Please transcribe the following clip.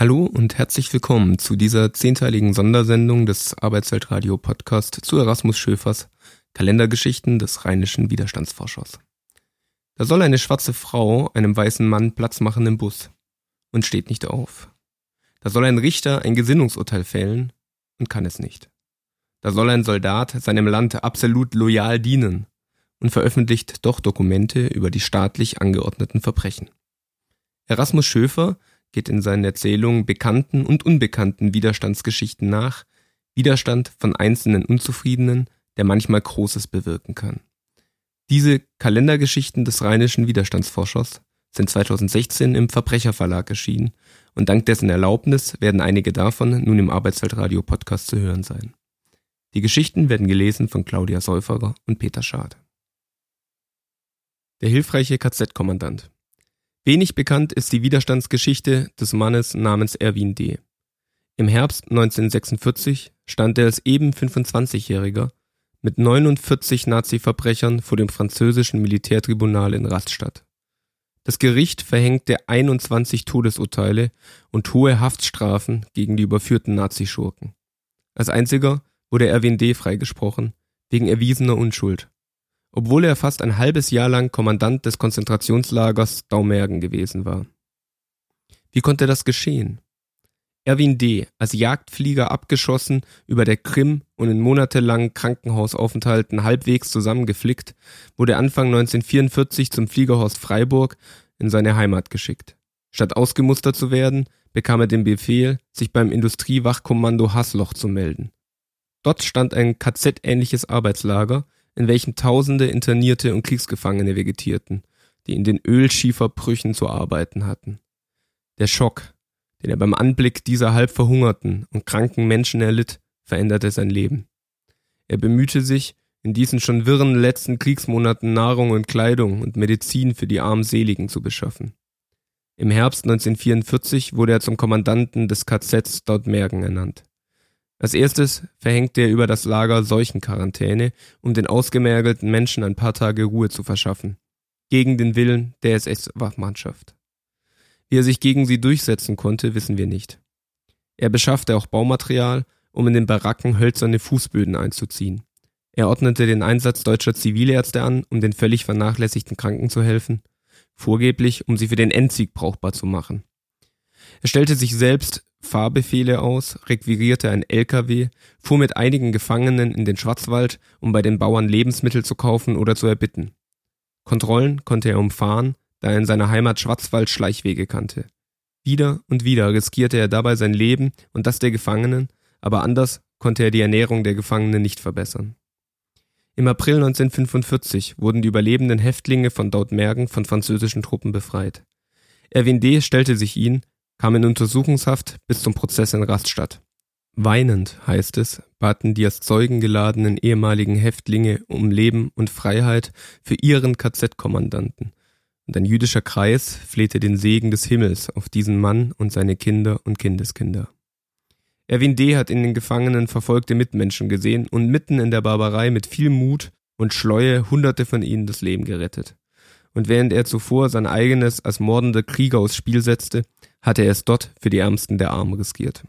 Hallo und herzlich willkommen zu dieser zehnteiligen Sondersendung des Arbeitsweltradio Podcast zu Erasmus Schöfers Kalendergeschichten des rheinischen Widerstandsforschers. Da soll eine schwarze Frau einem weißen Mann Platz machen im Bus und steht nicht auf. Da soll ein Richter ein Gesinnungsurteil fällen und kann es nicht. Da soll ein Soldat seinem Land absolut loyal dienen und veröffentlicht doch Dokumente über die staatlich angeordneten Verbrechen. Erasmus Schöfer geht in seinen Erzählungen bekannten und unbekannten Widerstandsgeschichten nach, Widerstand von einzelnen Unzufriedenen, der manchmal Großes bewirken kann. Diese Kalendergeschichten des rheinischen Widerstandsforschers sind 2016 im Verbrecherverlag erschienen und dank dessen Erlaubnis werden einige davon nun im Arbeitsweltradio Podcast zu hören sein. Die Geschichten werden gelesen von Claudia Säuferer und Peter Schad. Der hilfreiche KZ-Kommandant Wenig bekannt ist die Widerstandsgeschichte des Mannes namens Erwin D. Im Herbst 1946 stand er als eben 25-Jähriger mit 49 Nazi-Verbrechern vor dem französischen Militärtribunal in Rastatt. Das Gericht verhängte 21 Todesurteile und hohe Haftstrafen gegen die überführten Nazischurken. Als einziger wurde Erwin D. freigesprochen, wegen erwiesener Unschuld obwohl er fast ein halbes Jahr lang Kommandant des Konzentrationslagers Daumergen gewesen war. Wie konnte das geschehen? Erwin D., als Jagdflieger abgeschossen, über der Krim und in monatelangen Krankenhausaufenthalten halbwegs zusammengeflickt, wurde Anfang 1944 zum Fliegerhorst Freiburg in seine Heimat geschickt. Statt ausgemustert zu werden, bekam er den Befehl, sich beim Industriewachkommando Hassloch zu melden. Dort stand ein KZ-ähnliches Arbeitslager, in welchem tausende Internierte und Kriegsgefangene vegetierten, die in den Ölschieferbrüchen zu arbeiten hatten. Der Schock, den er beim Anblick dieser halb verhungerten und kranken Menschen erlitt, veränderte sein Leben. Er bemühte sich, in diesen schon wirren letzten Kriegsmonaten Nahrung und Kleidung und Medizin für die Armseligen zu beschaffen. Im Herbst 1944 wurde er zum Kommandanten des KZs dort Mergen ernannt. Als erstes verhängte er über das Lager Seuchenquarantäne, um den ausgemergelten Menschen ein paar Tage Ruhe zu verschaffen. Gegen den Willen der SS-Wachmannschaft. Wie er sich gegen sie durchsetzen konnte, wissen wir nicht. Er beschaffte auch Baumaterial, um in den Baracken hölzerne Fußböden einzuziehen. Er ordnete den Einsatz deutscher Zivilärzte an, um den völlig vernachlässigten Kranken zu helfen, vorgeblich um sie für den Endsieg brauchbar zu machen. Er stellte sich selbst Fahrbefehle aus, requirierte ein LKW, fuhr mit einigen Gefangenen in den Schwarzwald, um bei den Bauern Lebensmittel zu kaufen oder zu erbitten. Kontrollen konnte er umfahren, da er in seiner Heimat Schwarzwald Schleichwege kannte. Wieder und wieder riskierte er dabei sein Leben und das der Gefangenen, aber anders konnte er die Ernährung der Gefangenen nicht verbessern. Im April 1945 wurden die überlebenden Häftlinge von Dautmergen von französischen Truppen befreit. Erwin D. stellte sich ihn, kam in Untersuchungshaft bis zum Prozess in Rastatt. Weinend, heißt es, baten die als Zeugen geladenen ehemaligen Häftlinge um Leben und Freiheit für ihren KZ-Kommandanten. Und ein jüdischer Kreis flehte den Segen des Himmels auf diesen Mann und seine Kinder und Kindeskinder. Erwin D. hat in den Gefangenen verfolgte Mitmenschen gesehen und mitten in der Barbarei mit viel Mut und Schleue hunderte von ihnen das Leben gerettet. Und während er zuvor sein eigenes als mordender Krieger aufs Spiel setzte, hatte er es dort für die Ärmsten der Armen riskiert.